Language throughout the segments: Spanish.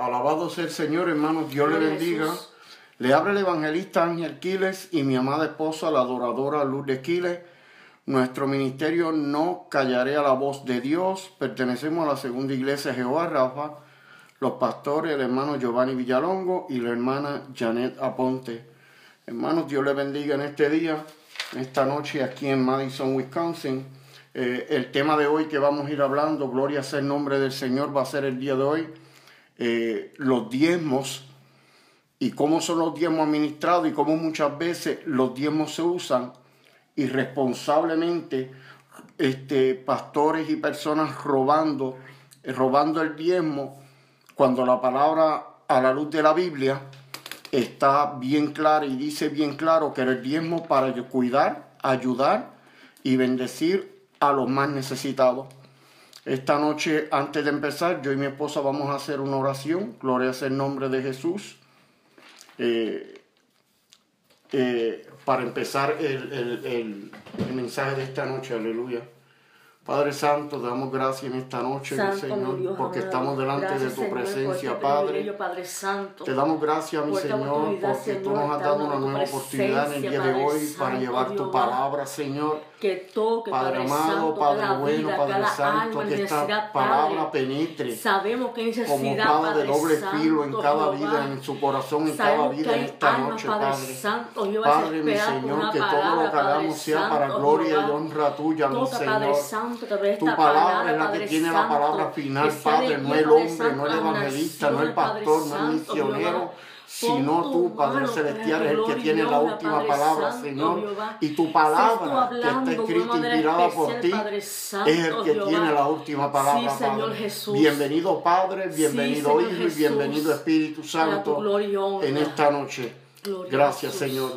Alabado sea el Señor, hermanos. Dios le bendiga. Jesús. Le abre el evangelista Ángel Quiles y mi amada esposa, la adoradora Lourdes Quiles. Nuestro ministerio No Callaré a la Voz de Dios. Pertenecemos a la segunda iglesia Jehová Rafa. Los pastores, el hermano Giovanni Villalongo y la hermana Janet Aponte. Hermanos, Dios le bendiga en este día, esta noche aquí en Madison, Wisconsin. Eh, el tema de hoy que vamos a ir hablando, gloria sea el nombre del Señor, va a ser el día de hoy. Eh, los diezmos y cómo son los diezmos administrados y cómo muchas veces los diezmos se usan irresponsablemente este, pastores y personas robando, eh, robando el diezmo cuando la palabra a la luz de la Biblia está bien clara y dice bien claro que era el diezmo para cuidar, ayudar y bendecir a los más necesitados. Esta noche, antes de empezar, yo y mi esposa vamos a hacer una oración. Gloria sea el nombre de Jesús. Eh, eh, para empezar el, el- el- el mensaje de esta noche, aleluya. Padre Santo, te damos gracias en esta noche, Santo, Señor, Dios porque estamos delante Gracias, de tu Señor, presencia, este Padre. privilegio, Padre Santo. Te damos gracias, mi Por Señor, porque tú nos has dado una nueva oportunidad en el día de hoy para llevar tu palabra, Señor. Que toque, Padre Padre, amado, Santo, Padre cada bueno, vida, Padre cada Santo, alma, que esta necesidad, palabra Padre. penetre Sabemos que hay como necesidad, espada de Padre doble filo en cada vida, en su corazón, en cada vida en esta noche, Padre Padre. Santo, Padre, mi Señor, que todo lo que hagamos Padre sea para gloria y honra tuya, mi Padre Señor. Santo, Tu palabra es la que Padre tiene la palabra final, Padre, no el Padre hombre, no el evangelista, no el Padre pastor, no el misionero. Sino tú, tu Padre Celestial, es el que y tiene la última palabra, Señor. Y tu palabra que está escrita, manera inspirada por ti, es el que tiene la última palabra, Padre. Jesús. Bienvenido, Padre, bienvenido, Hijo, y bienvenido, Espíritu Santo, y en esta noche. Gracias. Señor.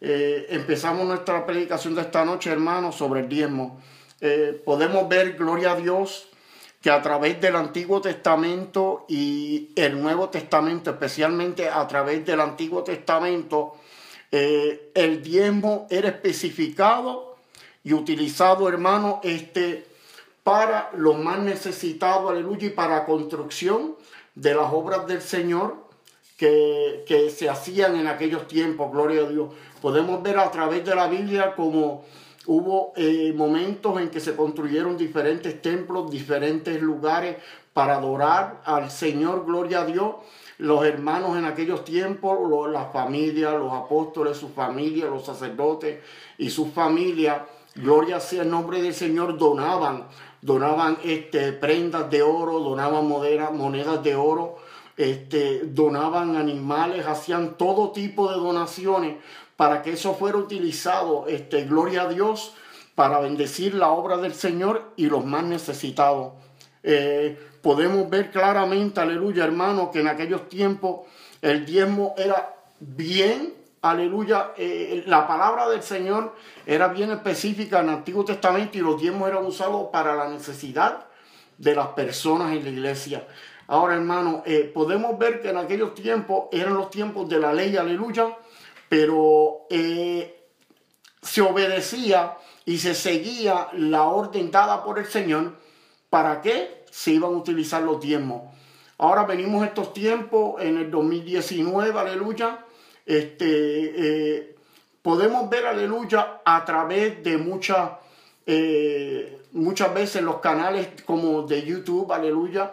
Eh, empezamos nuestra predicación de esta noche, hermanos, sobre el diezmo. Eh, podemos ver, gloria a Dios, que a través del Antiguo Testamento y el Nuevo Testamento, especialmente a través del Antiguo Testamento, eh, el diezmo era especificado y utilizado, hermano, este, para los más necesitados, aleluya, y para construcción de las obras del Señor que, que se hacían en aquellos tiempos, gloria a Dios. Podemos ver a través de la Biblia como hubo eh, momentos en que se construyeron diferentes templos, diferentes lugares para adorar al Señor, gloria a Dios. Los hermanos en aquellos tiempos, las familias, los apóstoles, sus familias, los sacerdotes y sus familias, gloria sea el nombre del Señor, donaban, donaban este, prendas de oro, donaban modera- monedas de oro, este, donaban animales, hacían todo tipo de donaciones para que eso fuera utilizado, este, gloria a Dios, para bendecir la obra del Señor y los más necesitados. Eh, podemos ver claramente, aleluya, hermano, que en aquellos tiempos el diezmo era bien, aleluya, eh, la palabra del Señor era bien específica en el Antiguo Testamento y los diezmos eran usados para la necesidad de las personas en la iglesia. Ahora, hermano, eh, podemos ver que en aquellos tiempos eran los tiempos de la ley, aleluya, pero eh, se obedecía y se seguía la orden dada por el Señor. ¿Para qué se iban a utilizar los diezmos? Ahora venimos estos tiempos, en el 2019, aleluya, este, eh, podemos ver, aleluya, a través de muchas, eh, muchas veces los canales como de YouTube, aleluya,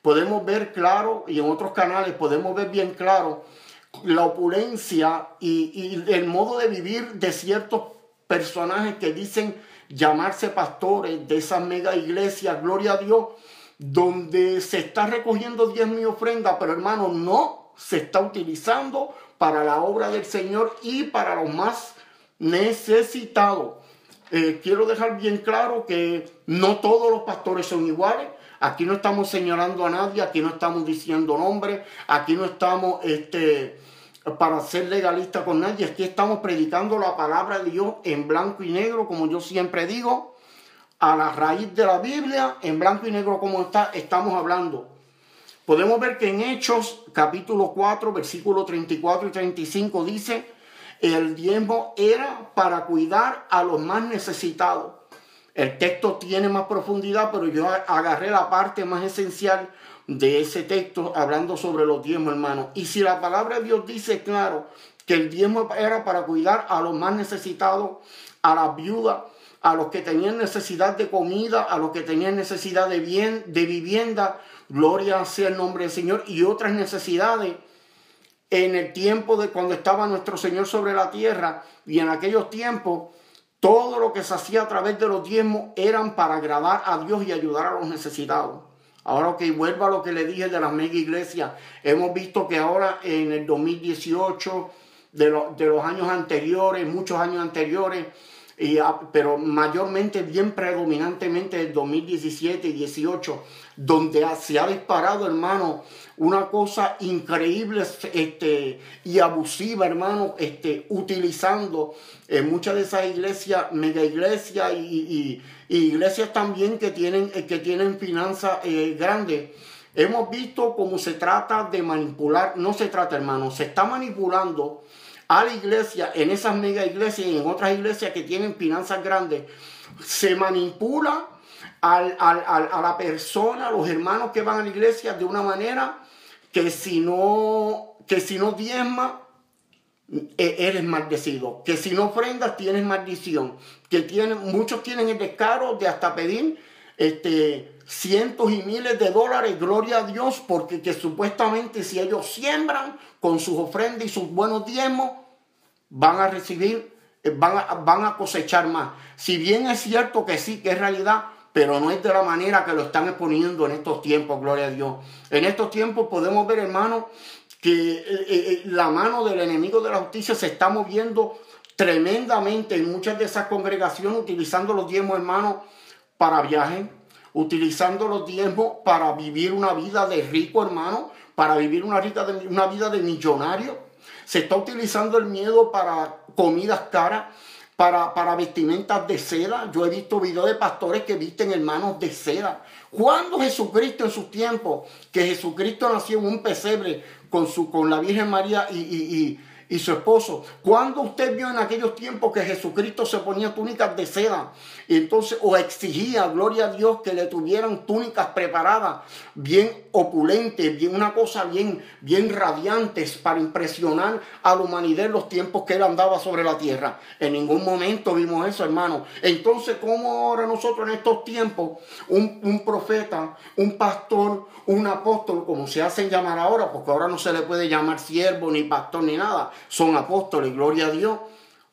podemos ver claro, y en otros canales podemos ver bien claro, la opulencia y, y el modo de vivir de ciertos personajes que dicen llamarse pastores de esas mega iglesias, gloria a Dios, donde se está recogiendo diez mil ofrendas, pero hermano, no se está utilizando para la obra del Señor y para los más necesitados. Eh, quiero dejar bien claro que no todos los pastores son iguales. Aquí no estamos señalando a nadie, aquí no estamos diciendo nombres, aquí no estamos este, para ser legalistas con nadie, aquí estamos predicando la palabra de Dios en blanco y negro, como yo siempre digo, a la raíz de la Biblia, en blanco y negro como está, estamos hablando. Podemos ver que en Hechos capítulo 4, versículo 34 y 35 dice, el diezmo era para cuidar a los más necesitados. El texto tiene más profundidad, pero yo agarré la parte más esencial de ese texto hablando sobre los diezmos, hermano. Y si la palabra de Dios dice claro que el diezmo era para cuidar a los más necesitados, a las viudas, a los que tenían necesidad de comida, a los que tenían necesidad de bien, de vivienda, gloria sea el nombre del Señor, y otras necesidades en el tiempo de cuando estaba nuestro Señor sobre la tierra y en aquellos tiempos todo lo que se hacía a través de los diezmos eran para agradar a Dios y ayudar a los necesitados. Ahora que vuelva a lo que le dije de las mega iglesias, hemos visto que ahora en el 2018, de, de los años anteriores, muchos años anteriores, y, pero mayormente, bien predominantemente el 2017 y 18, donde se ha disparado, hermano, una cosa increíble este, y abusiva, hermano, este, utilizando en muchas de esas iglesias, mega iglesias y, iglesias también que tienen, que tienen finanzas eh, grandes. Hemos visto cómo se trata de manipular, no se trata, hermano, se está manipulando a la iglesia, en esas mega iglesias y en otras iglesias que tienen finanzas grandes, se manipula a la persona, a los hermanos que van a la iglesia de una manera que si no, que si no diezma, e, eres maldecido. Que si no ofrendas, tienes maldición. Que tienen, muchos tienen el descaro de hasta pedir este, cientos y miles de dólares, gloria a Dios, porque que supuestamente si ellos siembran con sus ofrendas y sus buenos diezmos, van a recibir, eh, van a, van a cosechar más. Si bien es cierto que sí, que es realidad, pero no es de la manera que lo están exponiendo en estos tiempos, gloria a Dios. En estos tiempos podemos ver, hermano, que eh, eh, la mano del enemigo de la justicia se está moviendo tremendamente en muchas de esas congregaciones, utilizando los diezmos, hermanos, para viajes, utilizando los diezmos para vivir una vida de rico, hermano, para vivir una vida de, una vida de millonario. Se está utilizando el miedo para comidas caras para, para vestimentas de seda. Yo he visto videos de pastores que visten hermanos de seda. Cuando Jesucristo en su tiempo, que Jesucristo nació en un pesebre con, su, con la Virgen María y y su esposo. Cuando usted vio en aquellos tiempos que Jesucristo se ponía túnicas de seda, y entonces o exigía, gloria a Dios, que le tuvieran túnicas preparadas, bien opulentes, bien una cosa bien, bien radiantes para impresionar a la humanidad en los tiempos que él andaba sobre la tierra. En ningún momento vimos eso, hermano. Entonces, ¿cómo ahora nosotros en estos tiempos, un, un profeta, un pastor, un apóstol, como se hacen llamar ahora, porque ahora no se le puede llamar siervo, ni pastor, ni nada, son apóstoles, gloria a Dios.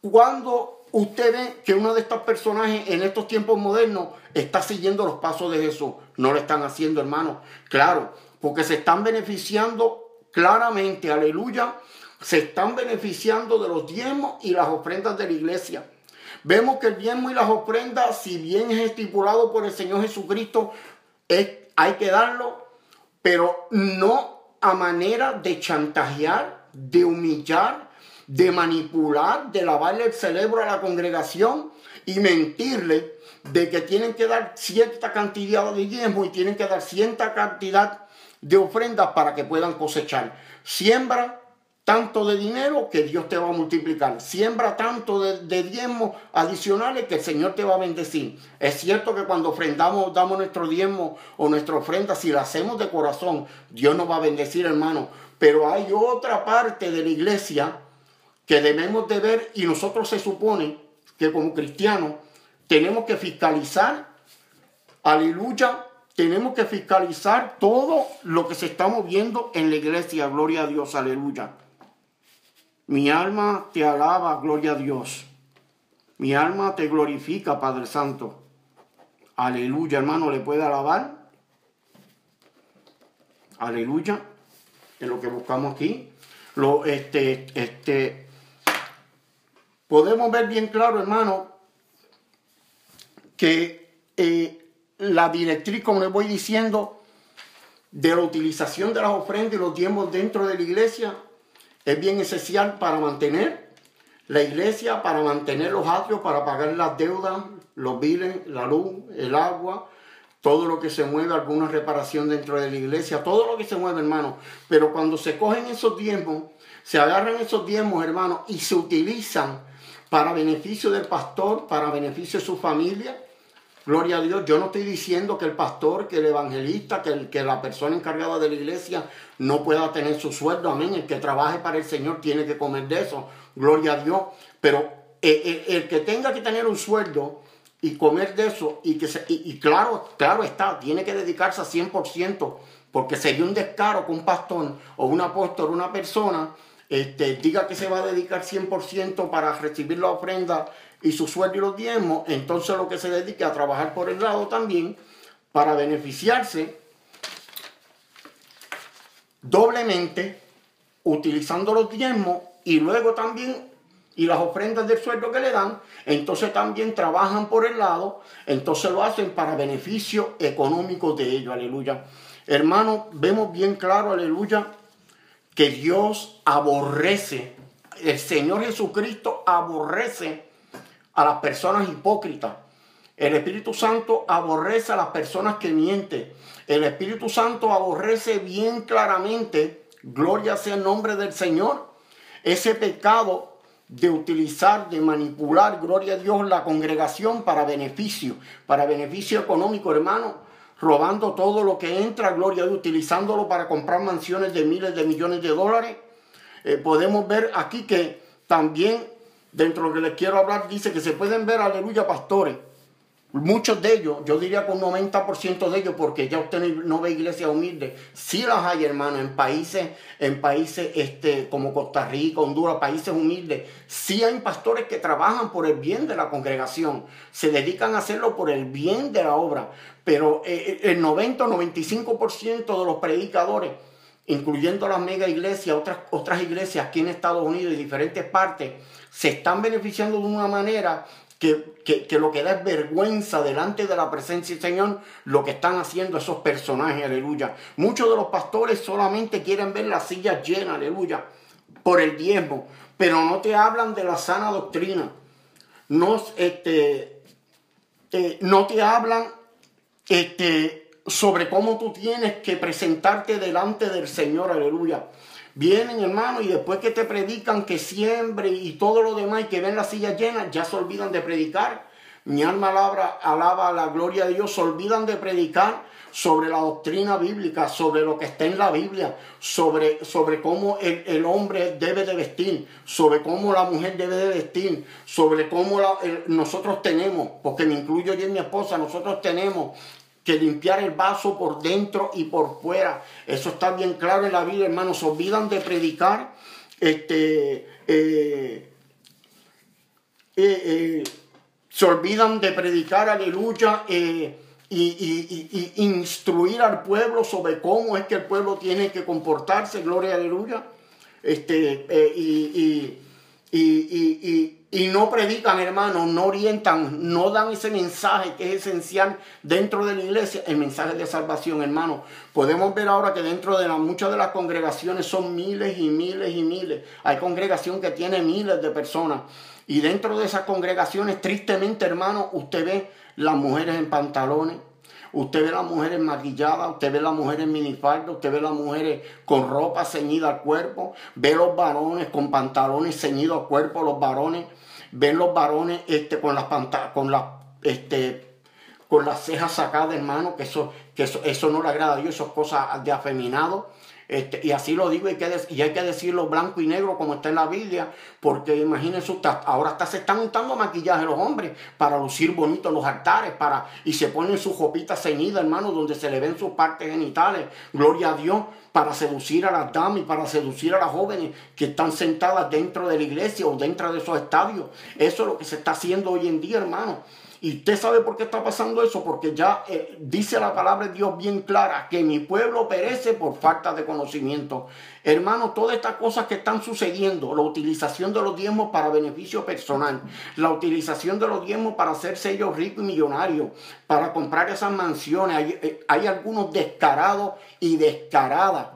Cuando usted ve que uno de estos personajes en estos tiempos modernos está siguiendo los pasos de Jesús, no lo están haciendo, hermano, claro, porque se están beneficiando claramente, aleluya, se están beneficiando de los diezmos y las ofrendas de la iglesia. Vemos que el diezmo y las ofrendas, si bien es estipulado por el Señor Jesucristo, es, hay que darlo pero no a manera de chantajear, de humillar, de manipular, de lavarle el cerebro a la congregación y mentirle de que tienen que dar cierta cantidad de diezmo y tienen que dar cierta cantidad de ofrendas para que puedan cosechar. Siembra tanto de dinero que Dios te va a multiplicar. Siembra tanto de, diezmos adicionales que el Señor te va a bendecir. Es cierto que cuando ofrendamos, damos nuestro diezmo o nuestra ofrenda, si la hacemos de corazón, Dios nos va a bendecir, hermano. Pero hay otra parte de la iglesia que debemos de ver y nosotros se supone que como cristianos tenemos que fiscalizar, aleluya, tenemos que fiscalizar todo lo que se está moviendo en la iglesia, gloria a Dios, aleluya. Mi alma te alaba, gloria a Dios. Mi alma te glorifica, Padre Santo. Aleluya, hermano, ¿le puede alabar? Aleluya. Es lo que buscamos aquí. Lo, este, este, podemos ver bien claro, hermano, que eh, la directriz, como les voy diciendo, de la utilización de las ofrendas y los diezmos dentro de la iglesia es bien esencial para mantener la iglesia, para mantener los atrios, para pagar las deudas, los biles, la luz, el agua, todo lo que se mueve, alguna reparación dentro de la iglesia, todo lo que se mueve, hermano. Pero cuando se cogen esos diezmos, se agarran esos diezmos, hermano, y se utilizan para beneficio del pastor, para beneficio de su familia, Gloria a Dios. Yo no estoy diciendo que el pastor, que el evangelista, que, el, que la persona encargada de la iglesia no pueda tener su sueldo. Amén. El que trabaje para el Señor tiene que comer de eso. Gloria a Dios. Pero el, el que tenga que tener un sueldo y comer de eso, y, que se, y, claro, claro está, tiene que dedicarse a 100%, porque sería un descaro que un pastor o un apóstol, una persona, este, diga que se va a dedicar 100% para recibir la ofrenda y su sueldo y los diezmos, entonces lo que se dedique a trabajar por el lado también para beneficiarse doblemente utilizando los diezmos y luego también y las ofrendas del sueldo que le dan, entonces también trabajan por el lado, entonces lo hacen para beneficio económico de ellos, aleluya. Hermano, vemos bien claro, aleluya, que Dios aborrece, el Señor Jesucristo aborrece a las personas hipócritas. El Espíritu Santo aborrece a las personas que mienten. El Espíritu Santo aborrece bien claramente, gloria sea el nombre del Señor, ese pecado de utilizar, de manipular, gloria a Dios, la congregación para beneficio, para beneficio económico, hermano, robando todo lo que entra, gloria a Dios, utilizándolo para comprar mansiones de miles de millones de dólares. Eh, podemos ver aquí que también dentro de lo que les quiero hablar, dice que se pueden ver, aleluya, pastores. Muchos de ellos, yo diría con un 90% de ellos, porque ya usted no ve iglesias humildes, sí las hay, hermano, en países, en países este, como Costa Rica, Honduras, países humildes, sí hay pastores que trabajan por el bien de la congregación, se dedican a hacerlo por el bien de la obra, pero eh, el 90-95% de los predicadores, incluyendo las mega iglesias, otras, otras iglesias aquí en Estados Unidos y diferentes partes, se están beneficiando de una manera que, que, lo que da es vergüenza delante de la presencia del Señor lo que están haciendo esos personajes, aleluya. Muchos de los pastores solamente quieren ver las sillas llenas, aleluya, por el diezmo, pero no te hablan de la sana doctrina. No, este, no te hablan este, sobre cómo tú tienes que presentarte delante del Señor, aleluya. Vienen, hermano, y después que te predican que siembre y todo lo demás y que ven las sillas llenas, ya se olvidan de predicar. Mi alma alaba, alaba la gloria de Dios, se olvidan de predicar sobre la doctrina bíblica, sobre lo que está en la Biblia, sobre, sobre cómo el, el hombre debe de vestir, sobre cómo la mujer debe de vestir, sobre cómo nosotros tenemos, porque me incluyo yo y mi esposa, nosotros tenemos limpiar el vaso por dentro y por fuera. Eso está bien claro en la Biblia, hermanos. Se olvidan de predicar. Este, eh, eh, eh, se olvidan de predicar, aleluya, y, y, instruir al pueblo sobre cómo es que el pueblo tiene que comportarse, gloria, aleluya. Este, y, y y no predican, hermanos, no orientan, no dan ese mensaje que es esencial dentro de la iglesia, el mensaje de salvación, hermano. Podemos ver ahora que dentro de muchas de las congregaciones son miles y miles y miles. Hay congregación que tiene miles de personas. Y dentro de esas congregaciones, tristemente, hermano, usted ve las mujeres en pantalones, Usted ve las mujeres maquilladas, usted ve las mujeres minifaldas, usted ve las mujeres con ropa ceñida al cuerpo, ve los varones con pantalones ceñidos al cuerpo, los varones, ven los varones este, con las con este, con las cejas sacadas, hermano, que eso, que eso, eso no le agrada a Dios, eso es cosa de afeminado. Este, y así lo digo, y, hay que decirlo blanco y negro como está en la Biblia, porque imagínense, ahora hasta se están untando maquillaje los hombres para lucir bonitos los altares, para, y se ponen su jopita ceñida, hermano, donde se le ven sus partes genitales, gloria a Dios, para seducir a las damas y para seducir a las jóvenes que están sentadas dentro de la iglesia o dentro de esos estadios. Eso es lo que se está haciendo hoy en día, hermano. Y usted sabe por qué está pasando eso, porque ya eh, dice la palabra de Dios bien clara, que mi pueblo perece por falta de conocimiento. Hermano, todas estas cosas que están sucediendo, la utilización de los diezmos para beneficio personal, la utilización de los diezmos para hacerse ellos ricos y millonarios, para comprar esas mansiones, hay, eh, hay algunos descarados y descaradas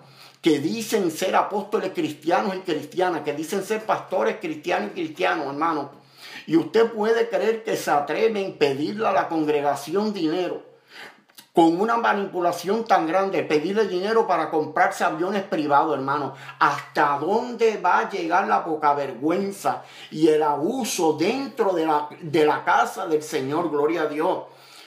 que dicen ser apóstoles cristianos y cristianas, que dicen ser pastores cristianos y cristianos, hermano y usted puede creer que se atreve a pedirle a la congregación dinero con una manipulación tan grande, pedirle dinero para comprarse aviones privados, hermano. ¿Hasta dónde va a llegar la poca vergüenza y el abuso dentro de la, de la casa del Señor? Gloria a Dios.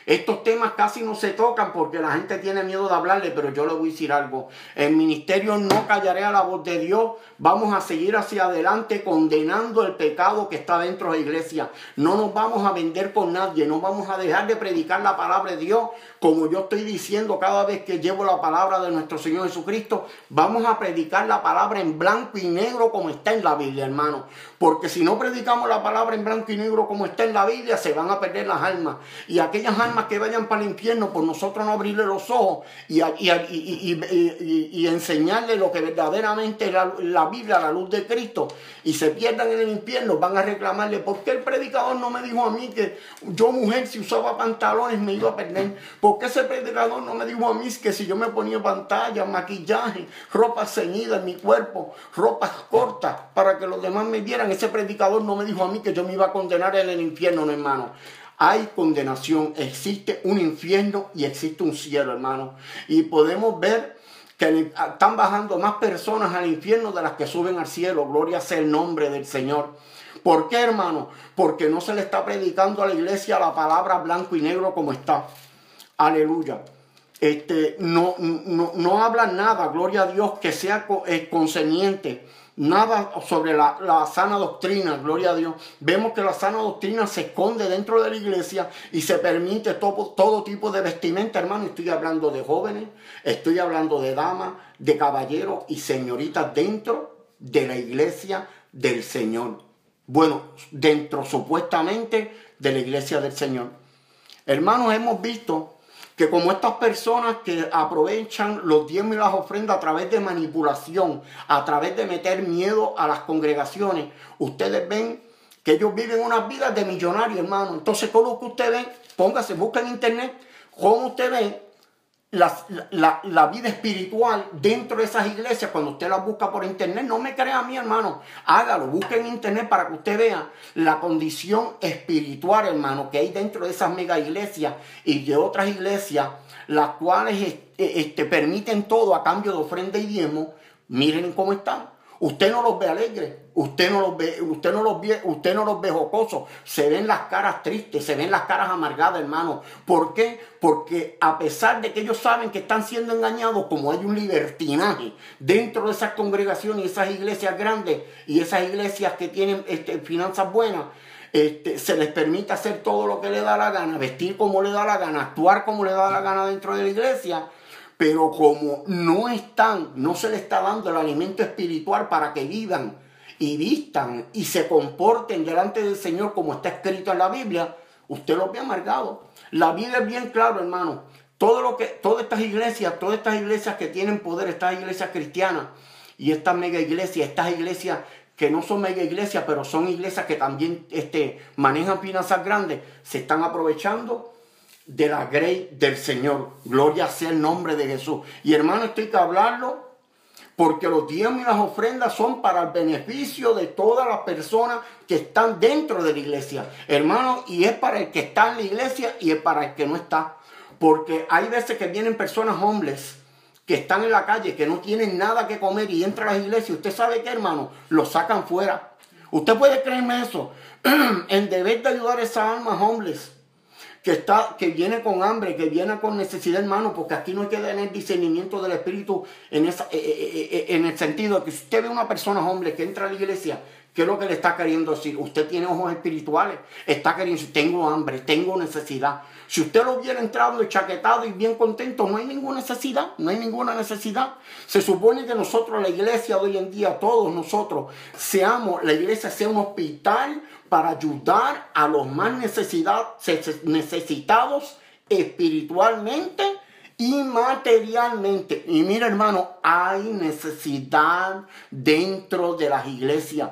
Estos temas casi no se tocan porque la gente tiene miedo de hablarle, pero yo le voy a decir algo. El ministerio no callaré a la voz de Dios. Vamos a seguir hacia adelante condenando el pecado que está dentro de la iglesia. No nos vamos a vender con nadie, no vamos a dejar de predicar la palabra de Dios como yo estoy diciendo cada vez que llevo la palabra de nuestro Señor Jesucristo. Vamos a predicar la palabra en blanco y negro como está en la Biblia, hermano. Porque si no predicamos la palabra en blanco y negro como está en la Biblia, se van a perder las almas. Y aquellas almas que vayan para el infierno, por nosotros no abrirle los ojos y, y, enseñarle lo que verdaderamente es la, Biblia, la luz de Cristo, y se pierdan en el infierno, van a reclamarle, ¿por qué el predicador no me dijo a mí que yo mujer si usaba pantalones me iba a perder? ¿Por qué ese predicador no me dijo a mí que si yo me ponía pantalla, maquillaje, ropa ceñida en mi cuerpo, ropas cortas, para que los demás me vieran? Ese predicador no me dijo a mí que yo me iba a condenar en el infierno, no, hermano. Hay condenación, existe un infierno y existe un cielo, hermano. Y podemos ver que están bajando más personas al infierno de las que suben al cielo. Gloria sea el nombre del Señor. ¿Por qué, hermano? Porque no se le está predicando a la iglesia la palabra blanco y negro como está. Aleluya. Este, no, no, no habla nada, gloria a Dios, que sea eh, concerniente nada sobre la, sana doctrina, gloria a Dios. Vemos que la sana doctrina se esconde dentro de la iglesia y se permite todo, todo tipo de vestimenta, hermano. Estoy hablando de jóvenes, estoy hablando de damas, de caballeros y señoritas dentro de la iglesia del Señor. Bueno, dentro supuestamente de la iglesia del Señor. Hermanos, hemos visto que como estas personas que aprovechan los diezmos y las ofrendas a través de manipulación, a través de meter miedo a las congregaciones, ustedes ven que ellos viven unas vidas de millonarios, hermano. Entonces, todo lo que usted ve, póngase, busca en internet, cómo usted ve la, vida espiritual dentro de esas iglesias, cuando usted las busca por internet, no me crea a mí, hermano, hágalo, busque en internet para que usted vea la condición espiritual, hermano, que hay dentro de esas mega iglesias y de otras iglesias, las cuales este permiten todo a cambio de ofrenda y diezmo. Miren cómo están. Usted no los ve alegres, usted no los ve, usted no los ve, usted no los ve jocosos, se ven las caras tristes, se ven las caras amargadas, hermano. ¿Por qué? Porque a pesar de que ellos saben que están siendo engañados, como hay un libertinaje dentro de esas congregaciones y esas iglesias grandes y esas iglesias que tienen este, finanzas buenas, este, se les permite hacer todo lo que le da la gana, vestir como le da la gana, actuar como le da la gana dentro de la iglesia pero como no están, no se les está dando el alimento espiritual para que vivan y vistan y se comporten delante del Señor como está escrito en la Biblia, usted los ve amargados. La Biblia es bien claro, hermano. Todo lo que, todas estas iglesias, todas estas iglesias que tienen poder, estas iglesias cristianas y estas mega iglesias, estas iglesias que no son mega iglesias, pero son iglesias que también este, manejan finanzas grandes, se están aprovechando de la grey del Señor. Gloria sea el nombre de Jesús. Y hermano, estoy que hablarlo porque los diezmos y las ofrendas son para el beneficio de todas las personas que están dentro de la iglesia. Hermano, y es para el que está en la iglesia y es para el que no está. Porque hay veces que vienen personas hombres que están en la calle, que no tienen nada que comer y entran a la iglesia. Usted sabe que, hermano, los sacan fuera. Usted puede creerme eso. en deber de ayudar a esas almas hombres que, está, que viene con hambre, que viene con necesidad, hermano, porque aquí no hay que tener discernimiento del Espíritu en, esa, eh, eh, eh, en el sentido que si usted ve una persona, hombre, que entra a la iglesia, ¿qué es lo que le está queriendo decir? Usted tiene ojos espirituales, está queriendo decir, tengo hambre, tengo necesidad. Si usted lo hubiera entrado chaquetado y bien contento, no hay ninguna necesidad, no hay ninguna necesidad. Se supone que nosotros, la iglesia de hoy en día, todos nosotros, seamos, la iglesia sea un hospital para ayudar a los más necesitados espiritualmente y materialmente. Y mira hermano, hay necesidad dentro de las iglesias.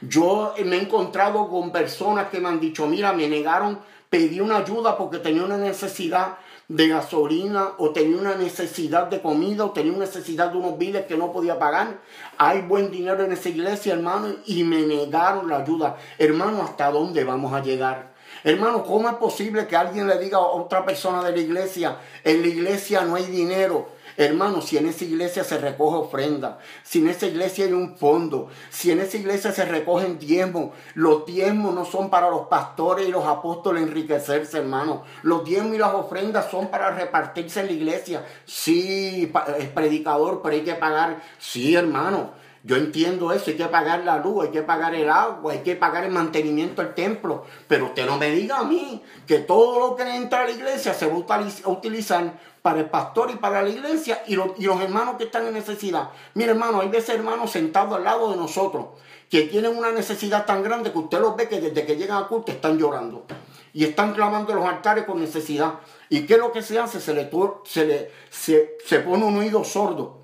Yo me he encontrado con personas que me han dicho, mira, me negaron, pedí una ayuda porque tenía una necesidad de gasolina o tenía una necesidad de comida o tenía una necesidad de unos biles que no podía pagar. Hay buen dinero en esa iglesia, hermano, y me negaron la ayuda. Hermano, ¿hasta dónde vamos a llegar? Hermano, ¿cómo es posible que alguien le diga a otra persona de la iglesia, en la iglesia no hay dinero? Hermano, si en esa iglesia se recoge ofrenda, si en esa iglesia hay un fondo, si en esa iglesia se recogen diezmos, los diezmos no son para los pastores y los apóstoles enriquecerse, hermano. Los diezmos y las ofrendas son para repartirse en la iglesia. Sí, es predicador, pero hay que pagar. Sí, hermano. Yo entiendo eso, hay que pagar la luz, hay que pagar el agua, hay que pagar el mantenimiento del templo. Pero usted no me diga a mí que todo lo que entra a la iglesia se va a utilizar para el pastor y para la iglesia y los, hermanos que están en necesidad. Mire hermano, hay veces hermanos sentados al lado de nosotros que tienen una necesidad tan grande que usted los ve que desde que llegan a culto están llorando y están clamando los altares con necesidad. ¿Y qué es lo que se hace? Se le, se le se, se pone un oído sordo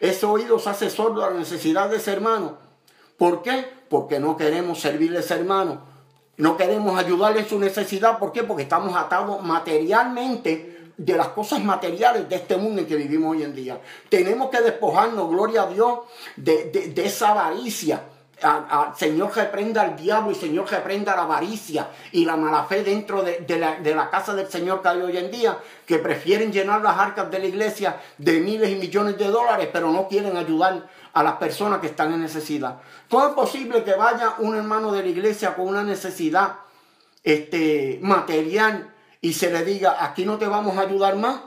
ese oído se hace sordo a la necesidad de ese hermano. ¿Por qué? Porque no queremos servirle a ese hermano. No queremos ayudarle en su necesidad. ¿Por qué? Porque estamos atados materialmente de las cosas materiales de este mundo en que vivimos hoy en día. Tenemos que despojarnos, gloria a Dios, de, de esa avaricia Señor reprenda al diablo y Señor reprenda la avaricia y la mala fe dentro de, la, casa del Señor que hay hoy en día, que prefieren llenar las arcas de la iglesia de miles y millones de dólares, pero no quieren ayudar a las personas que están en necesidad. ¿Cómo es posible que vaya un hermano de la iglesia con una necesidad este, material y se le diga, aquí no te vamos a ayudar más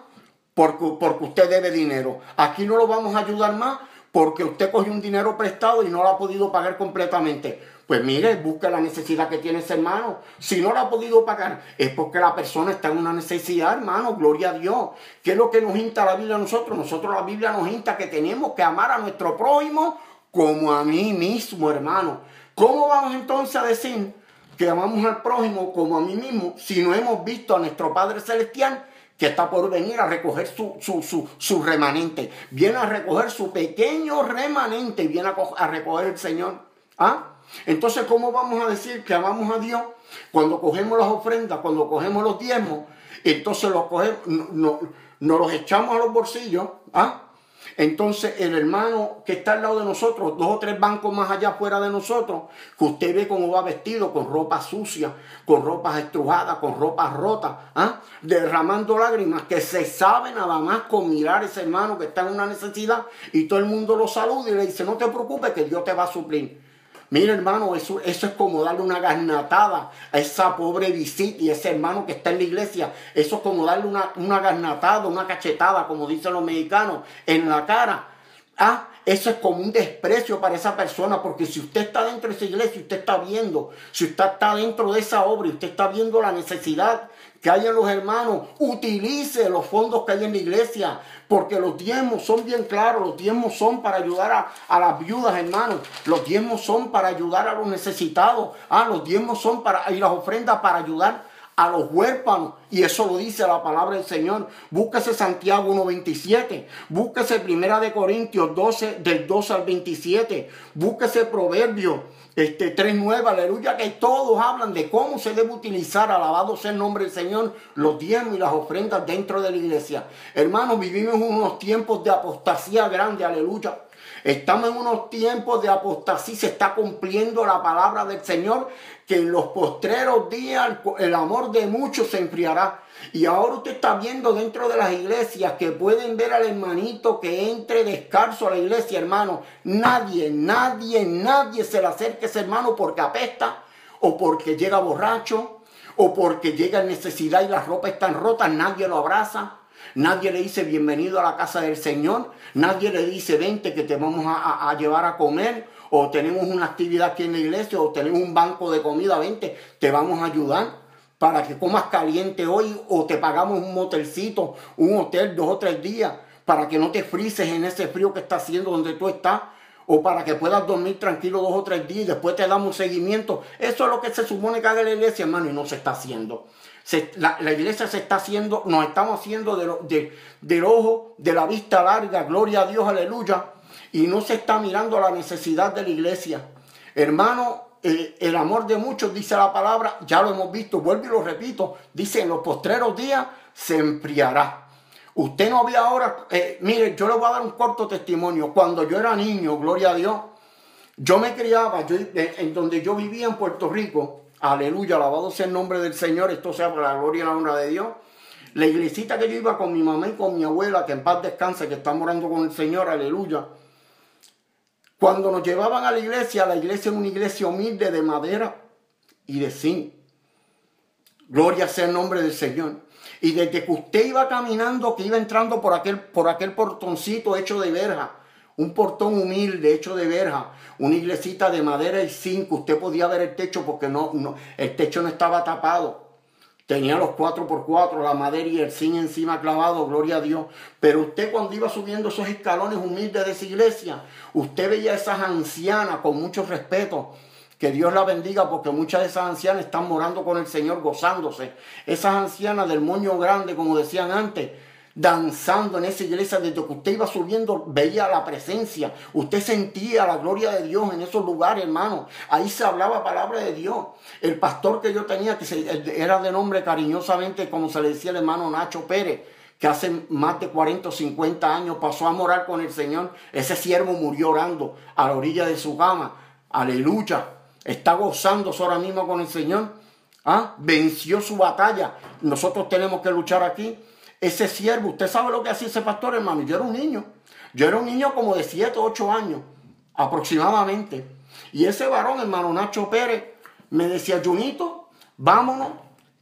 porque, porque usted debe dinero, aquí no lo vamos a ayudar más porque usted cogió un dinero prestado y no lo ha podido pagar completamente. Pues mire, busque la necesidad que tiene ese hermano. Si no lo ha podido pagar, es porque la persona está en una necesidad, hermano. Gloria a Dios. ¿Qué es lo que nos insta la Biblia a nosotros? Nosotros la Biblia nos insta que tenemos que amar a nuestro prójimo como a mí mismo, hermano. ¿Cómo vamos entonces a decir que amamos al prójimo como a mí mismo si no hemos visto a nuestro Padre Celestial que está por venir a recoger su, su, remanente. Viene a recoger su pequeño remanente y viene a, recoger el Señor. ¿Ah? Entonces, ¿cómo vamos a decir que amamos a Dios cuando cogemos las ofrendas, cuando cogemos los diezmos? Entonces los cogemos, no, nos los echamos a los bolsillos. ¿ah? Entonces el hermano que está al lado de nosotros, dos o tres bancos más allá fuera de nosotros, que usted ve cómo va vestido con ropa sucia, con ropas estrujadas, con ropas rotas, ¿ah? derramando lágrimas, que se sabe nada más con mirar a ese hermano que está en una necesidad y todo el mundo lo saluda y le dice, no te preocupes que Dios te va a suplir. Mira, hermano, eso, es como darle una garnatada a esa pobre visita y ese hermano que está en la iglesia. Eso es como darle una, una garnatada, una cachetada, como dicen los mexicanos, en la cara. Ah, eso es como un desprecio para esa persona, porque si usted está dentro de esa iglesia, usted está viendo, si usted está dentro de esa obra y usted está viendo la necesidad que hay en los hermanos, utilice los fondos que hay en la iglesia, porque los diezmos son bien claros, los diezmos son para ayudar a, las viudas, hermanos, los diezmos son para ayudar a los necesitados, ah, los diezmos son para, y las ofrendas para ayudar a los huérfanos. Y eso lo dice la palabra del Señor. Búsquese Santiago 1.27. Búsquese Primera de Corintios 12, del 12 al 27. Búsquese Proverbios este, 3.9, aleluya, que todos hablan de cómo se debe utilizar, alabado sea el nombre del Señor, los diezmos y las ofrendas dentro de la iglesia. Hermanos, vivimos unos tiempos de apostasía grande, aleluya. Estamos en unos tiempos de apostasía, se está cumpliendo la palabra del Señor, que en los postreros días el amor de muchos se enfriará. Y ahora usted está viendo dentro de las iglesias que pueden ver al hermanito que entre descalzo a la iglesia, hermano. Nadie, nadie, nadie se le acerque a ese hermano porque apesta o porque llega borracho o porque llega en necesidad y las ropas están rotas. Nadie lo abraza. Nadie le dice bienvenido a la casa del Señor. Nadie le dice vente que te vamos a, llevar a comer. O tenemos una actividad aquí en la iglesia. O tenemos un banco de comida. Vente, te vamos a ayudar para que comas caliente hoy. O te pagamos un motelcito, un hotel dos o tres días. Para que no te frises en ese frío que está haciendo donde tú estás o para que puedas dormir tranquilo dos o tres días y después te damos seguimiento. Eso es lo que se supone que haga la iglesia, hermano, y no se está haciendo la, iglesia se está haciendo, nos estamos haciendo de, del ojo, de la vista larga, gloria a Dios, aleluya, y no se está mirando la necesidad de la iglesia. Hermano, eh, el amor de muchos, dice la palabra, ya lo hemos visto, vuelvo y lo repito, dice en los postreros días se enfriará. Usted no ve ahora, eh, mire, yo le voy a dar un corto testimonio. Cuando yo era niño, gloria a Dios, yo me criaba, yo, en donde yo vivía en Puerto Rico, Aleluya, alabado sea el nombre del Señor, esto sea para la gloria y la honra de Dios. La iglesita que yo iba con mi mamá y con mi abuela, que en paz descanse, que está morando con el Señor, aleluya. Cuando nos llevaban a la iglesia, la iglesia era una iglesia humilde de madera y de zinc. Gloria sea el nombre del Señor. Y desde que usted iba caminando, que iba entrando por aquel, por aquel portoncito hecho de verja, un portón humilde hecho de verja, una iglesita de madera y zinc, usted podía ver el techo porque no, no, el techo no estaba tapado. Tenía los cuatro por cuatro, la madera y el zinc encima clavado, gloria a Dios. Pero usted cuando iba subiendo esos escalones humildes de esa iglesia, usted veía a esas ancianas con mucho respeto, que Dios la bendiga porque muchas de esas ancianas están morando con el Señor, gozándose. Esas ancianas del moño grande, como decían antes, danzando en esa iglesia, desde que usted iba subiendo, veía la presencia, usted sentía la gloria de Dios en esos lugares, hermano. Ahí se hablaba palabra de Dios. El pastor que yo tenía, que era de nombre cariñosamente, como se le decía el hermano Nacho Pérez, que hace más de 40 o 50 años pasó a morar con el Señor. Ese siervo murió orando a la orilla de su cama. Aleluya está gozándose ahora mismo con el Señor. ¿Ah? Venció su batalla. Nosotros tenemos que luchar aquí. Ese siervo, usted sabe lo que hacía ese pastor, hermano. Yo era un niño. Yo era un niño como de 7 o 8 años, aproximadamente. Y ese varón, hermano Nacho Pérez, me decía, Junito, vámonos.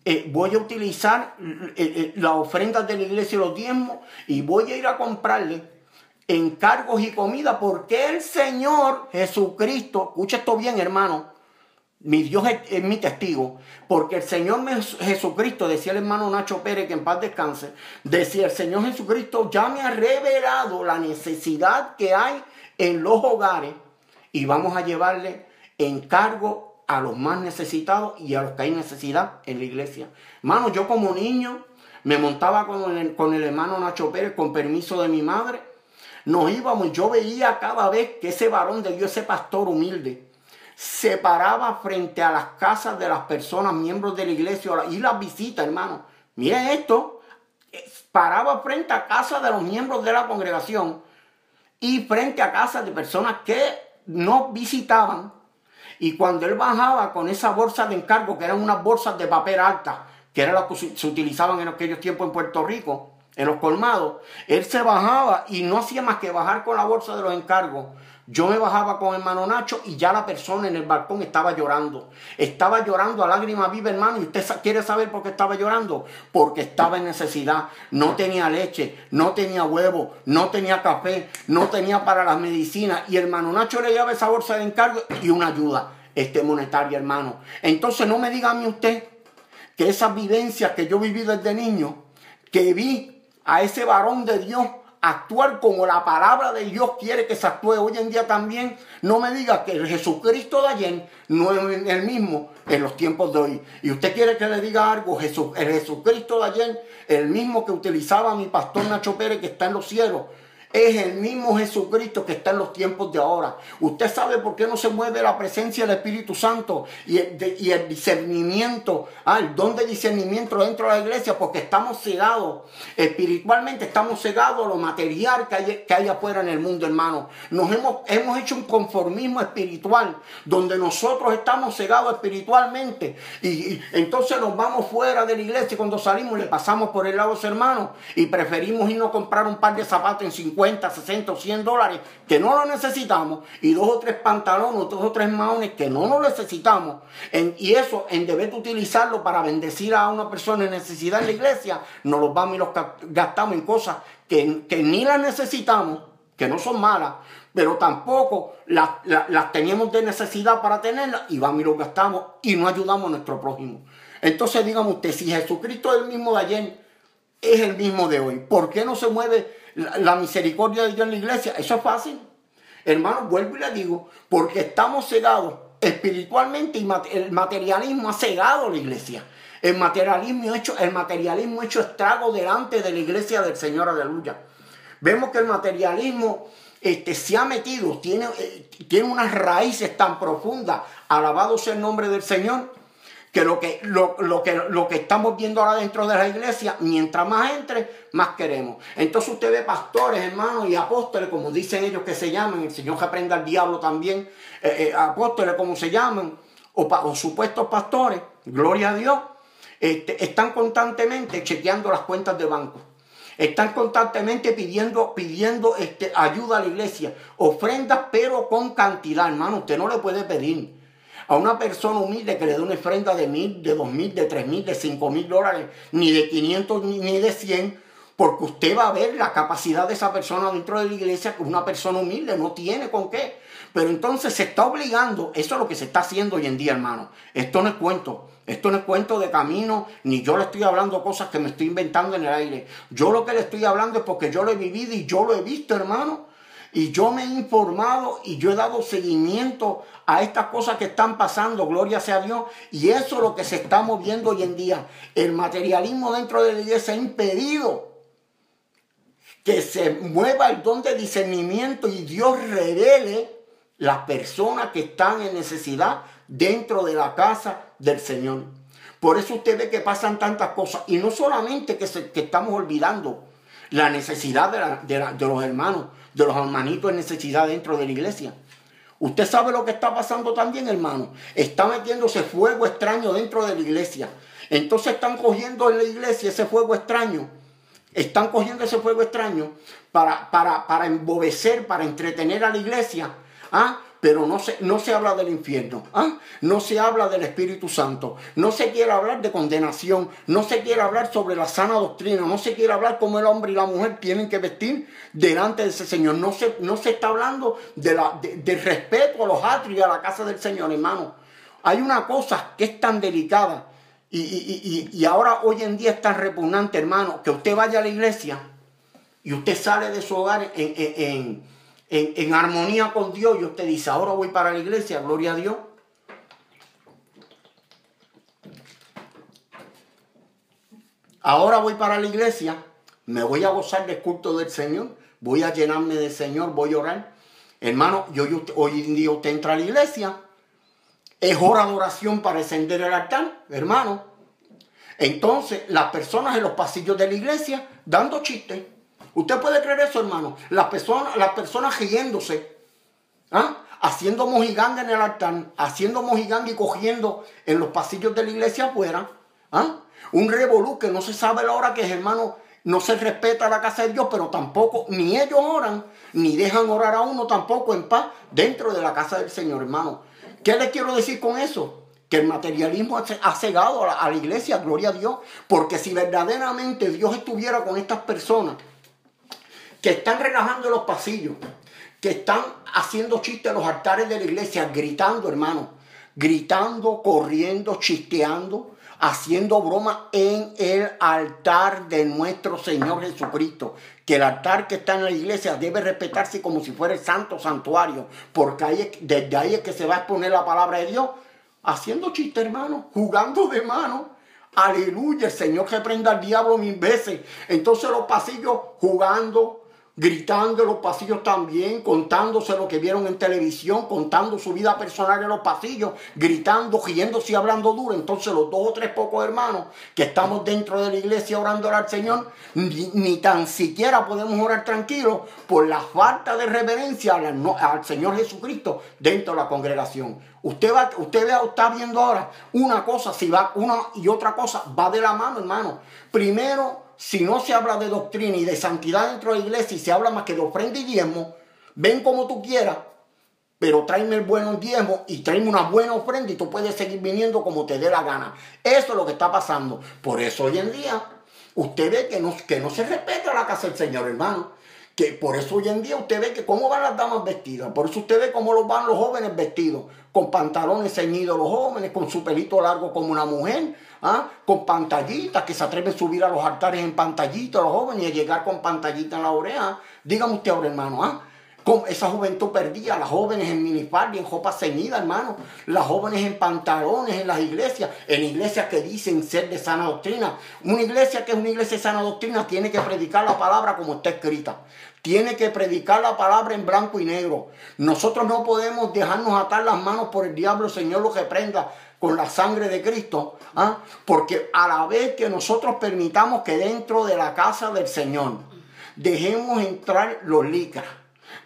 Eh, voy a utilizar eh, eh, las ofrendas de la iglesia y los diezmos y voy a ir a comprarle encargos y comida porque el Señor Jesucristo, escucha esto bien hermano, mi Dios es, mi testigo, porque el Señor Jesucristo, decía el hermano Nacho Pérez, que en paz descanse, decía el Señor Jesucristo ya me ha revelado la necesidad que hay en los hogares y vamos a llevarle encargo a los más necesitados y a los que hay necesidad en la iglesia. Hermano, yo como niño me montaba con el, con el hermano Nacho Pérez con permiso de mi madre. Nos íbamos yo veía cada vez que ese varón de Dios, ese pastor humilde, se paraba frente a las casas de las personas, miembros de la iglesia, y las visitas, hermano. Miren esto, paraba frente a casa de los miembros de la congregación y frente a casas de personas que no visitaban. Y cuando él bajaba con esa bolsa de encargo, que eran unas bolsas de papel alta, que eran las que se utilizaban en aquellos tiempos en Puerto Rico, en los colmados, él se bajaba y no hacía más que bajar con la bolsa de los encargos yo me bajaba con hermano Nacho y ya la persona en el balcón estaba llorando. Estaba llorando a lágrima viva, hermano. ¿Y usted quiere saber por qué estaba llorando? Porque estaba en necesidad. No tenía leche, no tenía huevo, no tenía café, no tenía para las medicinas. Y hermano Nacho le llevaba esa bolsa de encargo y una ayuda este monetaria, hermano. Entonces no me diga a mí usted que esas vivencias que yo viví desde niño, que vi a ese varón de Dios actuar como la palabra de Dios quiere que se actúe hoy en día también. No me diga que el Jesucristo de ayer no es el mismo en los tiempos de hoy. Y usted quiere que le diga algo, Jesús, el Jesucristo de ayer, el mismo que utilizaba mi pastor Nacho Pérez que está en los cielos, es el mismo Jesucristo que está en los tiempos de ahora. Usted sabe por qué no se mueve la presencia del Espíritu Santo y el, discernimiento, ah, el don de discernimiento dentro de la iglesia, porque estamos cegados. Espiritualmente estamos cegados a lo material que hay, que afuera en el mundo, hermano. Nos hemos, hemos hecho un conformismo espiritual, donde nosotros estamos cegados espiritualmente. Y, entonces nos vamos fuera de la iglesia y cuando salimos le pasamos por el lado a los hermanos y preferimos irnos a comprar un par de zapatos en 50 50, 60 o 100 dólares que no lo necesitamos y dos o tres pantalones, dos o tres maones que no lo necesitamos y eso en deber de utilizarlo para bendecir a una persona en necesidad en la iglesia, nos los vamos y los gastamos en cosas que, que ni las necesitamos, que no son malas, pero tampoco las, las, tenemos de necesidad para tenerlas y vamos y los gastamos y no ayudamos a nuestro prójimo. Entonces dígame usted, si Jesucristo es el mismo de ayer, es el mismo de hoy, ¿por qué no se mueve la, misericordia de Dios en la iglesia. Eso es fácil. Hermano, vuelvo y le digo, porque estamos cegados espiritualmente y el materialismo ha cegado la iglesia. El materialismo, hecho, el materialismo hecho estrago delante de la iglesia del Señor, aleluya. Vemos que el materialismo este, se ha metido, tiene, eh, tiene unas raíces tan profundas, alabado sea el nombre del Señor, que lo que, lo, que lo que estamos viendo ahora dentro de la iglesia, mientras más entre, más queremos. Entonces usted ve pastores, hermanos, y apóstoles, como dicen ellos que se llaman, el Señor que aprenda al diablo también, eh, eh, apóstoles como se llaman, o, o supuestos pastores, gloria a Dios, este, están constantemente chequeando las cuentas de banco. Están constantemente pidiendo, pidiendo este, ayuda a la iglesia, ofrendas, pero con cantidad, hermano. Usted no le puede pedir a una persona humilde que le dé una ofrenda de mil, de dos mil, de tres mil, de cinco mil dólares, ni de 500 ni de 100, porque usted va a ver la capacidad de esa persona dentro de la iglesia que una persona humilde no tiene con qué. Pero entonces se está obligando, eso es lo que se está haciendo hoy en día, hermano. Esto no es cuento, esto no es cuento de camino, ni yo le estoy hablando cosas que me estoy inventando en el aire. Yo lo que le estoy hablando es porque yo lo he vivido y yo lo he visto, hermano. Y yo me he informado y yo he dado seguimiento a estas cosas que están pasando, gloria sea a Dios. Y eso es lo que se está moviendo hoy en día. El materialismo dentro de la iglesia ha impedido que se mueva el don de discernimiento y Dios revele las personas que están en necesidad dentro de la casa del Señor. Por eso usted ve que pasan tantas cosas. Y no solamente que, se, estamos olvidando la necesidad de los hermanos, de los hermanitos en necesidad dentro de la iglesia. Usted sabe lo que está pasando también, hermano. Está metiéndose fuego extraño dentro de la iglesia. Entonces están cogiendo en la iglesia ese fuego extraño están cogiendo ese fuego extraño para, para, para embobecer, para entretener a la iglesia. ¿ah? Pero no se, no se habla del infierno, ¿ah? no se habla del Espíritu Santo, no se quiere hablar de condenación, no se quiere hablar sobre la sana doctrina, no se quiere hablar cómo el hombre y la mujer tienen que vestir delante de ese Señor. No se, no se está hablando de la, del respeto a los atrios y a la casa del Señor, hermano. Hay una cosa que es tan delicada y, ahora hoy en día es tan repugnante, hermano, que usted vaya a la iglesia y usted sale de su hogar en, armonía con Dios y usted dice, ahora voy para la iglesia, gloria a Dios. Ahora voy para la iglesia, me voy a gozar del culto del Señor, voy a llenarme del Señor, voy a orar. Hermano, yo, hoy en día usted entra a la iglesia es hora de oración para encender el altar, hermano. Entonces, las personas en los pasillos de la iglesia dando chistes. ¿Usted puede creer eso, hermano? Las personas, las personas riéndose, ¿ah? haciendo mojiganga en el altar, haciendo mojiganga y cogiendo en los pasillos de la iglesia afuera. ¿ah? Un revolú que no se sabe la hora que es, hermano. No se respeta la casa de Dios, pero tampoco, ni ellos oran, ni dejan orar a uno tampoco en paz dentro de la casa del Señor, hermano. ¿Qué le quiero decir con eso? Que el materialismo ha cegado a la, iglesia, gloria a Dios. Porque si verdaderamente Dios estuviera con estas personas que están relajando los pasillos, que están haciendo chistes en los altares de la iglesia, gritando, hermano, gritando, corriendo, chisteando, haciendo broma en el altar de nuestro Señor Jesucristo. Que el altar que está en la iglesia debe respetarse como si fuera el santo santuario, porque ahí, desde ahí es que se va a exponer la palabra de Dios, haciendo chiste, hermano, jugando de mano. Aleluya, el Señor que prenda al diablo mil veces. Entonces los pasillos jugando, gritando en los pasillos también, contándose lo que vieron en televisión, contando su vida personal en los pasillos, gritando, riéndose y hablando duro. Entonces los dos o tres pocos hermanos que estamos dentro de la iglesia orando al Señor, ni, tan siquiera podemos orar tranquilos por la falta de reverencia al, Señor Jesucristo dentro de la congregación. Usted, va, usted está viendo ahora una cosa, si va una y otra cosa, va de la mano, hermano. Primero si no se habla de doctrina y de santidad dentro de la iglesia y se habla más que de ofrenda y diezmo, ven como tú quieras, pero tráeme el buen diezmo y tráeme una buena ofrenda y tú puedes seguir viniendo como te dé la gana. Eso es lo que está pasando. Por eso hoy en día usted ve que no, que no se respeta la casa del Señor, hermano. Que por eso hoy en día usted ve que cómo van las damas vestidas. Por eso usted ve cómo van los jóvenes vestidos. Con pantalones ceñidos los jóvenes, con su pelito largo como una mujer ¿ah? con pantallitas, que se atreven a subir a los altares en pantallitas los jóvenes y a llegar con pantallita en la oreja. Dígame usted ahora, hermano, ¿ah? Esa juventud perdida, las jóvenes en minifalda, en ropa ceñida, hermano, las jóvenes en pantalones en las iglesias, en iglesias que dicen ser de sana doctrina. Una iglesia que es una iglesia de sana doctrina tiene que predicar la palabra como está escrita. Tiene que predicar la palabra en blanco y negro. Nosotros no podemos dejarnos atar las manos por el diablo, Señor lo reprenda con la sangre de Cristo, ¿ah? porque a la vez que nosotros permitamos que dentro de la casa del Señor dejemos entrar los licras,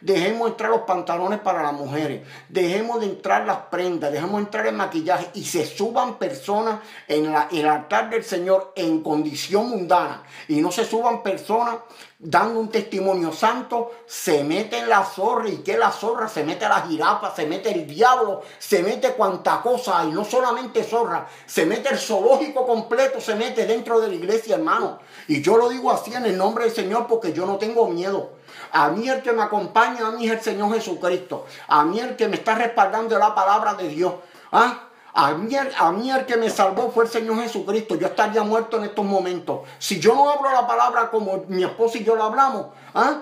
dejemos entrar los pantalones para las mujeres, dejemos de entrar las prendas, dejemos entrar el maquillaje y se suban personas en la, el altar del Señor en condición mundana. Y no se suban personas dando un testimonio santo, se mete en la zorra y que la zorra se mete la jirafa, se mete el diablo, se mete cuanta cosa y no solamente zorra, se mete el zoológico completo, se mete dentro de la iglesia, hermano. Y yo lo digo así en el nombre del Señor porque yo no tengo miedo. A mí el que me acompaña, a mí es el Señor Jesucristo. A mí el que me está respaldando es la palabra de Dios. ¿Ah? A mí, a mí el que me salvó fue el Señor Jesucristo. Yo estaría muerto en estos momentos. Si yo no hablo la palabra como mi esposa y yo la hablamos, ¿ah?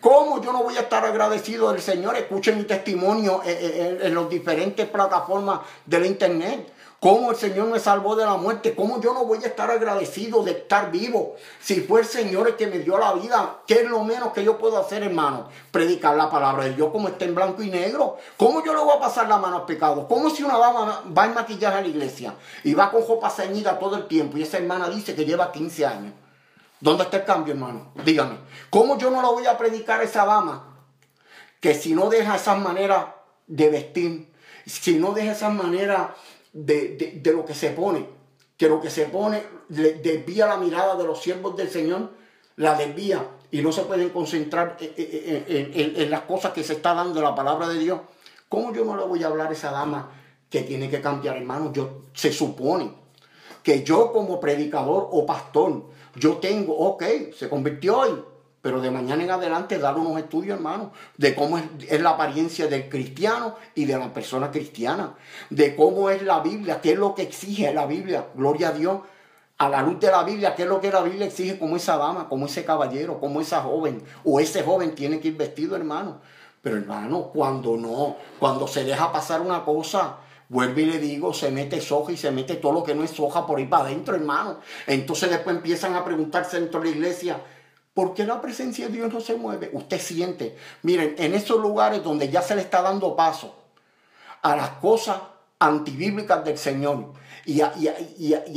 ¿cómo yo no voy a estar agradecido del Señor? Escuchen mi testimonio en, en las diferentes plataformas del Internet cómo el Señor me salvó de la muerte, cómo yo no voy a estar agradecido de estar vivo. Si fue el Señor el que me dio la vida, ¿qué es lo menos que yo puedo hacer, hermano? Predicar la palabra de Dios como está en blanco y negro. ¿Cómo yo le voy a pasar la mano al pecado? ¿Cómo si una dama va a maquillar a la iglesia y va con ropa ceñida todo el tiempo y esa hermana dice que lleva 15 años? ¿Dónde está el cambio, hermano? Dígame. ¿Cómo yo no lo voy a predicar a esa dama? Que si no deja esas maneras de vestir, si no deja esas maneras de, lo que se pone, que lo que se pone desvía la mirada de los siervos del Señor, la desvía y no se pueden concentrar en, las cosas que se está dando la palabra de Dios. ¿Cómo yo no le voy a hablar a esa dama que tiene que cambiar, hermano? Yo, se supone que yo como predicador o pastor, yo tengo, ok, se convirtió hoy, pero de mañana en adelante dar unos estudios, hermano, de cómo es, la apariencia del cristiano y de la persona cristiana, de cómo es la Biblia, qué es lo que exige la Biblia, gloria a Dios, a la luz de la Biblia, qué es lo que la Biblia exige como esa dama, como ese caballero, como esa joven, o ese joven tiene que ir vestido, hermano. Pero hermano, cuando no, cuando se deja pasar una cosa, Vuelve y le digo, se mete soja y se mete todo lo que no es soja por ahí para adentro, hermano. Entonces después empiezan a preguntarse dentro de la iglesia, ¿Por qué la presencia de Dios no se mueve? Usted siente. Miren, en esos lugares donde ya se le está dando paso a las cosas antibíblicas del Señor y a,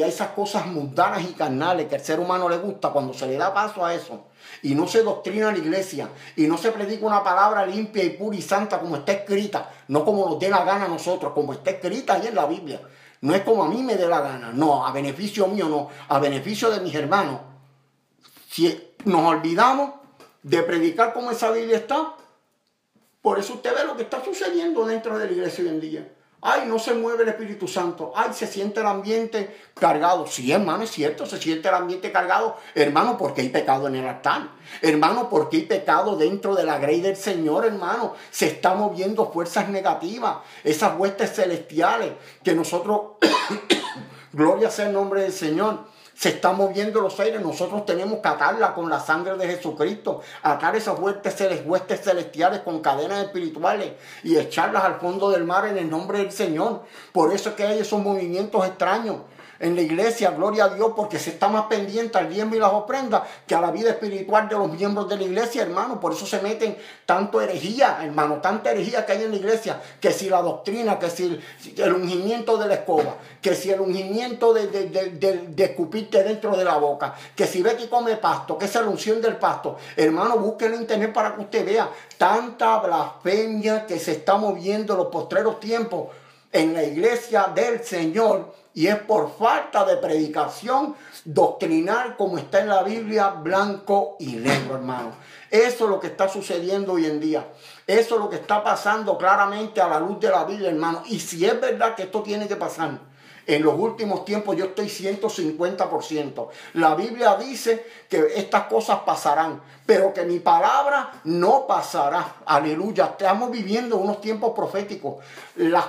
esas cosas mundanas y carnales que al ser humano le gusta, cuando se le da paso a eso y no se doctrina la iglesia y no se predica una palabra limpia y pura y santa como está escrita, no como nos dé la gana a nosotros, como está escrita ahí en la Biblia. No es como a mí me dé la gana, no, a beneficio mío, no, a beneficio de mis hermanos. Nos olvidamos de predicar como esa Biblia está. Por eso usted ve lo que está sucediendo dentro de la iglesia hoy en día. Ay, no se mueve el Espíritu Santo. Ay, se siente el ambiente cargado. Sí, hermano, es cierto, se siente el ambiente cargado. Hermano, porque hay pecado en el altar. Hermano, porque hay pecado dentro de la grey del Señor, hermano. Se están moviendo fuerzas negativas, esas huestes celestiales que nosotros, gloria sea el nombre del Señor se están moviendo los aires, nosotros tenemos que atarla con la sangre de Jesucristo, atar esas huestes, celestiales con cadenas espirituales y echarlas al fondo del mar en el nombre del Señor. Por eso es que hay esos movimientos extraños en la iglesia, gloria a Dios, porque se está más pendiente al diezmo y las ofrendas que a la vida espiritual de los miembros de la iglesia, hermano. Por eso se meten tanto herejía, hermano, tanta herejía que hay en la iglesia, que si la doctrina, que si el, ungimiento de la escoba, que si el ungimiento de, de, escupirte dentro de la boca, que si ve que come pasto, que es la unción del pasto. Hermano, busquen en internet para que usted vea tanta blasfemia que se está moviendo en los postreros tiempos en la iglesia del Señor y es por falta de predicación doctrinal como está en la Biblia, blanco y negro, hermano. Eso es lo que está sucediendo hoy en día. Eso es lo que está pasando claramente a la luz de la Biblia, hermano. Y si es verdad que esto tiene que pasar, en los últimos tiempos yo estoy 150%. La Biblia dice que estas cosas pasarán, pero que mi palabra no pasará. Aleluya. Estamos viviendo unos tiempos proféticos. Las,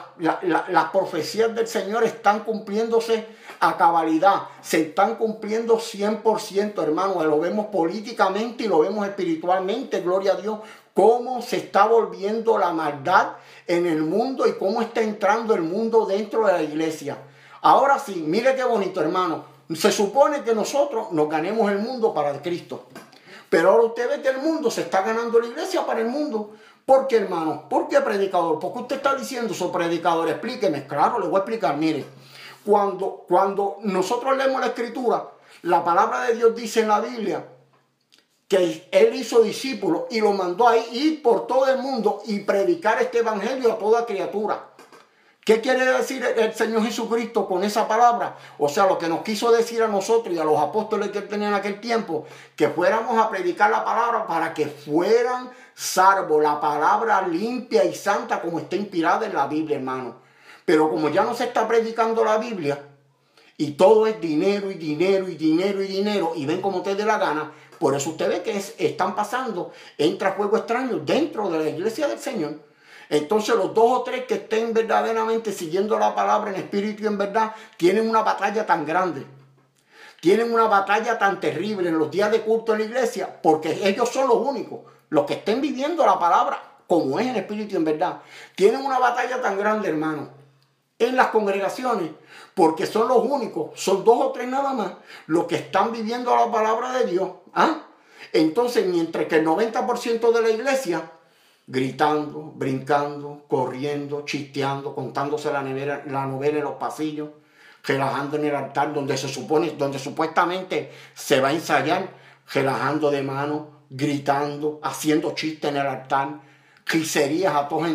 profecías del Señor están cumpliéndose a cabalidad. Se están cumpliendo 100%, hermano. Lo vemos políticamente y lo vemos espiritualmente. Gloria a Dios. Cómo se está volviendo la maldad en el mundo y cómo está entrando el mundo dentro de la iglesia. Ahora sí, mire qué bonito, hermano. Se supone que nosotros nos ganemos el mundo para el Cristo. Pero ahora usted ve que el mundo se está ganando la iglesia para el mundo. ¿Por qué, hermano? ¿Por qué predicador? ¿Por qué usted está diciendo eso, predicador? Explíqueme. Claro, le voy a explicar. Mire, cuando, cuando nosotros leemos la escritura, la palabra de Dios dice en la Biblia que él hizo discípulos y lo mandó a ir por todo el mundo y predicar este evangelio a toda criatura. ¿Qué quiere decir el Señor Jesucristo con esa palabra? O sea, lo que nos quiso decir a nosotros y a los apóstoles que tenían en aquel tiempo, que fuéramos a predicar la palabra para que fueran salvos, la palabra limpia y santa como está inspirada en la Biblia, hermano. Pero como ya no se está predicando la Biblia y todo es dinero y dinero y dinero y dinero y ven como ustedes de la gana, por eso usted ve que están pasando, entra fuego extraño dentro de la iglesia del Señor. Entonces los dos o tres que estén verdaderamente siguiendo la palabra en espíritu y en verdad, tienen una batalla tan grande. Tienen una batalla tan terrible en los días de culto en la iglesia, porque ellos son los únicos, los que estén viviendo la palabra como es en espíritu y en verdad. Tienen una batalla tan grande, hermano, en las congregaciones, porque son los únicos, son dos o tres nada más, los que están viviendo la palabra de Dios. ¿ah? Entonces, mientras que el 90% de la iglesia gritando, brincando, corriendo, chisteando, contándose la, la novela en los pasillos, relajando en el altar donde se supone, donde supuestamente se va a ensayar, relajando de mano, gritando, haciendo chistes en el altar, giserías a todo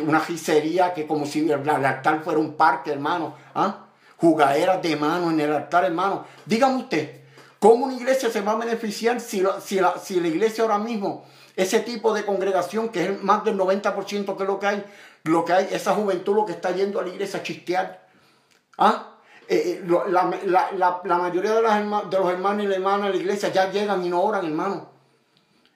una gisería que como si el, altar fuera un parque, hermano, ¿ah? jugaderas de mano en el altar, hermano. Dígame usted, ¿cómo una iglesia se va a beneficiar si si si la iglesia ahora mismo ese tipo de congregación que es más del 90% que lo que hay, lo que hay, esa juventud lo que está yendo a la iglesia a chistear. ¿Ah? Eh, eh, la, mayoría de, las, de los hermanos y las hermanas de la iglesia ya llegan y no oran, hermano.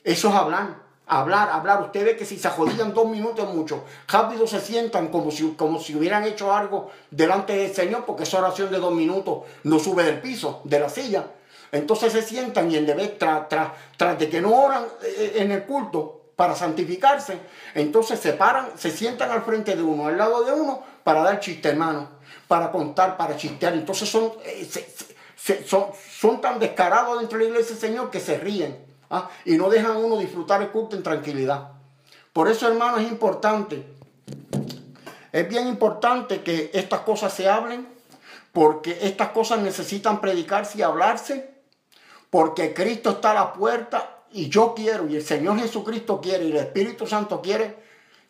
Eso es hablar, hablar, hablar. Usted ve que si se jodían dos minutos mucho, rápido se sientan como si, como si hubieran hecho algo delante del Señor, porque esa oración de dos minutos no sube del piso, de la silla. Entonces se sientan y en vez, tras, tras, de que no oran eh, en el culto para santificarse, entonces se paran, se sientan al frente de uno, al lado de uno, para dar chiste, hermano, para contar, para chistear. Entonces son, eh, son, son tan descarados dentro de la iglesia Señor que se ríen ¿ah? y no dejan a uno disfrutar el culto en tranquilidad. Por eso, hermano, es importante, es bien importante que estas cosas se hablen, porque estas cosas necesitan predicarse y hablarse porque Cristo está a la puerta y yo quiero, y el Señor Jesucristo quiere, y el Espíritu Santo quiere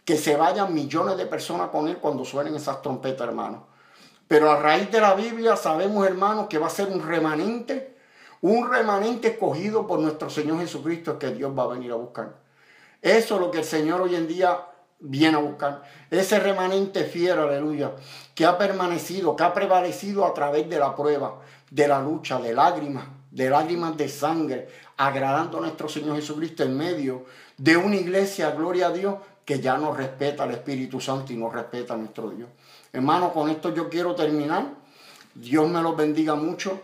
que se vayan millones de personas con Él cuando suenen esas trompetas, hermano. Pero a raíz de la Biblia sabemos, hermano, que va a ser un remanente, un remanente escogido por nuestro Señor Jesucristo que Dios va a venir a buscar. Eso es lo que el Señor hoy en día viene a buscar. Ese remanente fiero, aleluya, que ha permanecido, que ha prevalecido a través de la prueba, de la lucha, de lágrimas, de lágrimas de sangre, agradando a nuestro Señor Jesucristo en medio de una iglesia, gloria a Dios, que ya nos respeta al Espíritu Santo y nos respeta a nuestro Dios. Hermano, con esto yo quiero terminar. Dios me los bendiga mucho.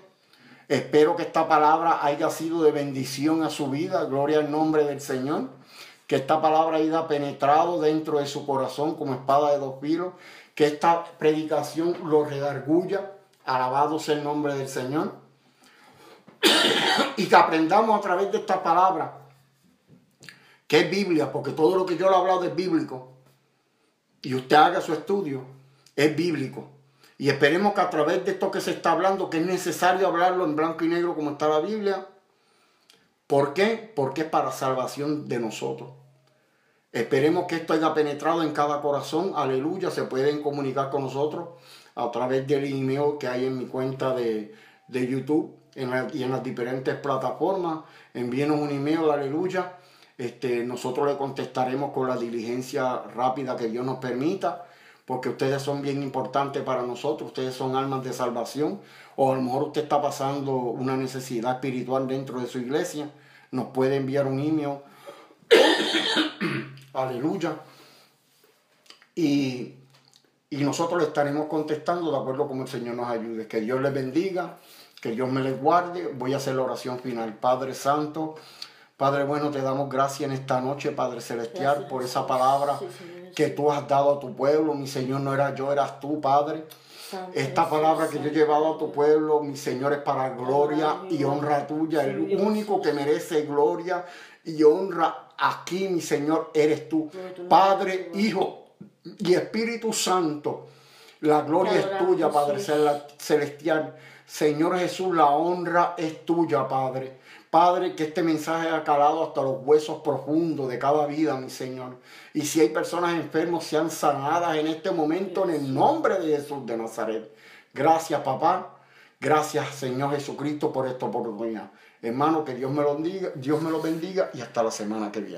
Espero que esta palabra haya sido de bendición a su vida. Gloria al nombre del Señor. Que esta palabra haya penetrado dentro de su corazón como espada de dos filos. Que esta predicación lo redarguya. Alabado sea el nombre del Señor y que aprendamos a través de esta palabra, que es Biblia, porque todo lo que yo le he hablado es bíblico, y usted haga su estudio, es bíblico. Y esperemos que a través de esto que se está hablando, que es necesario hablarlo en blanco y negro como está la Biblia, ¿por qué? Porque es para salvación de nosotros. Esperemos que esto haya penetrado en cada corazón. Aleluya. Se pueden comunicar con nosotros a través del email que hay en mi cuenta de, de YouTube y en las diferentes plataformas. Envíenos un email, aleluya. Este, nosotros le contestaremos con la diligencia rápida que Dios nos permita, porque ustedes son bien importantes para nosotros, ustedes son almas de salvación, o a lo mejor usted está pasando una necesidad espiritual dentro de su iglesia, nos puede enviar un email, aleluya, y, y nosotros le estaremos contestando de acuerdo como el Señor nos ayude. Que Dios les bendiga que Dios me les guarde. Voy a hacer la oración final. Padre Santo, Padre bueno, te damos gracias en esta noche, Padre Celestial, por esa palabra que tú has dado a tu pueblo. Mi Señor, no era yo, eras tú, Padre. Esta palabra que yo he llevado a tu pueblo, mi Señor, es para gloria y honra tuya. El único que merece gloria y honra aquí, mi Señor, eres tú. Padre, Hijo y Espíritu Santo. La gloria es tuya, Padre Celestial. Señor Jesús, la honra es tuya, Padre. Padre, que este mensaje ha calado hasta los huesos profundos de cada vida, mi Señor. Y si hay personas enfermos, sean sanadas en este momento en el nombre de Jesús de Nazaret. Gracias, papá. Gracias, Señor Jesucristo, por esta oportunidad. Hermano, que Dios me lo bendiga, Dios me lo bendiga y hasta la semana que viene.